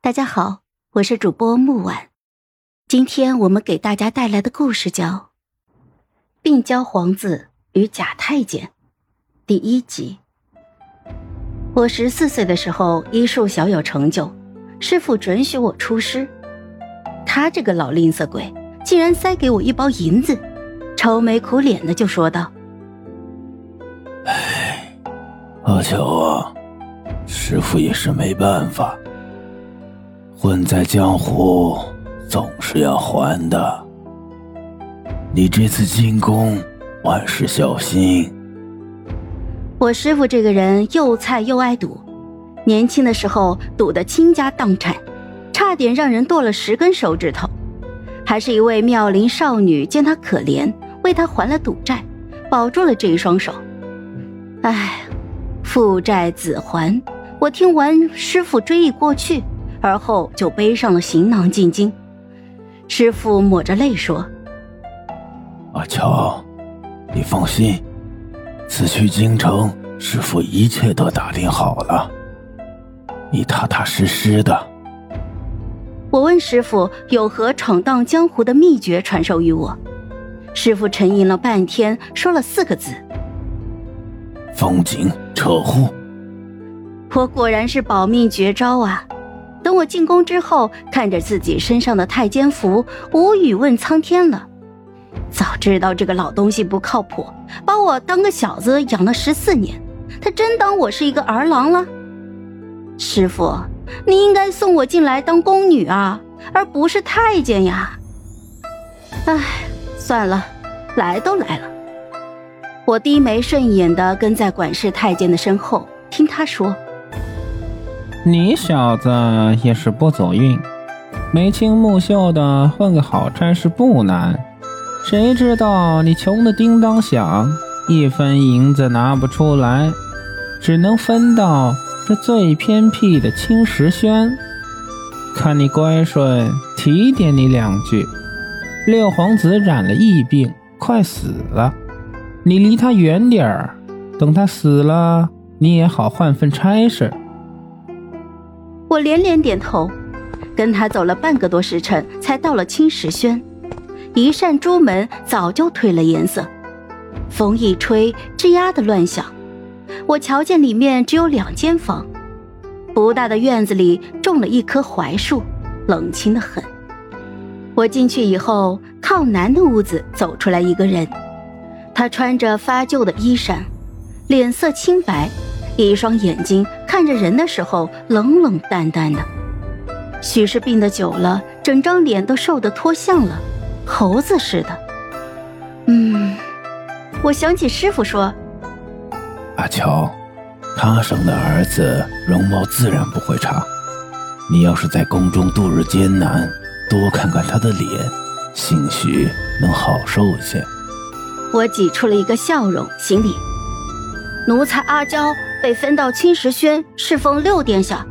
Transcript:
大家好，我是主播木婉，今天我们给大家带来的故事叫《病娇皇子与假太监》第一集。我十四岁的时候，医术小有成就，师傅准许我出师。他这个老吝啬鬼，竟然塞给我一包银子，愁眉苦脸的就说道：“哎，阿乔啊，师傅也是没办法。”混在江湖，总是要还的。你这次进宫，万事小心。我师傅这个人又菜又爱赌，年轻的时候赌得倾家荡产，差点让人剁了十根手指头。还是一位妙龄少女见他可怜，为他还了赌债，保住了这一双手。唉，父债子还。我听完师傅追忆过去。而后就背上了行囊进京。师傅抹着泪说：“阿乔，你放心，此去京城，师傅一切都打听好了，你踏踏实实的。”我问师傅有何闯荡江湖的秘诀传授于我，师傅沉吟了半天，说了四个字：“风景扯呼。”我果然是保命绝招啊！等我进宫之后，看着自己身上的太监服，无语问苍天了。早知道这个老东西不靠谱，把我当个小子养了十四年，他真当我是一个儿郎了？师傅，你应该送我进来当宫女啊，而不是太监呀。唉，算了，来都来了。我低眉顺眼的跟在管事太监的身后，听他说。你小子也是不走运，眉清目秀的混个好差事不难，谁知道你穷的叮当响，一分银子拿不出来，只能分到这最偏僻的青石轩。看你乖顺，提点你两句。六皇子染了疫病，快死了，你离他远点儿，等他死了，你也好换份差事。我连连点头，跟他走了半个多时辰，才到了青石轩。一扇朱门早就褪了颜色，风一吹，吱呀的乱响。我瞧见里面只有两间房，不大的院子里种了一棵槐树，冷清的很。我进去以后，靠南的屋子走出来一个人，他穿着发旧的衣衫，脸色清白，一双眼睛。看着人的时候冷冷淡淡的，许是病得久了，整张脸都瘦得脱相了，猴子似的。嗯，我想起师傅说：“阿乔，他生的儿子容貌自然不会差。你要是在宫中度日艰难，多看看他的脸，兴许能好受一些。”我挤出了一个笑容，行礼。奴才阿娇。被分到青石轩侍奉六殿下，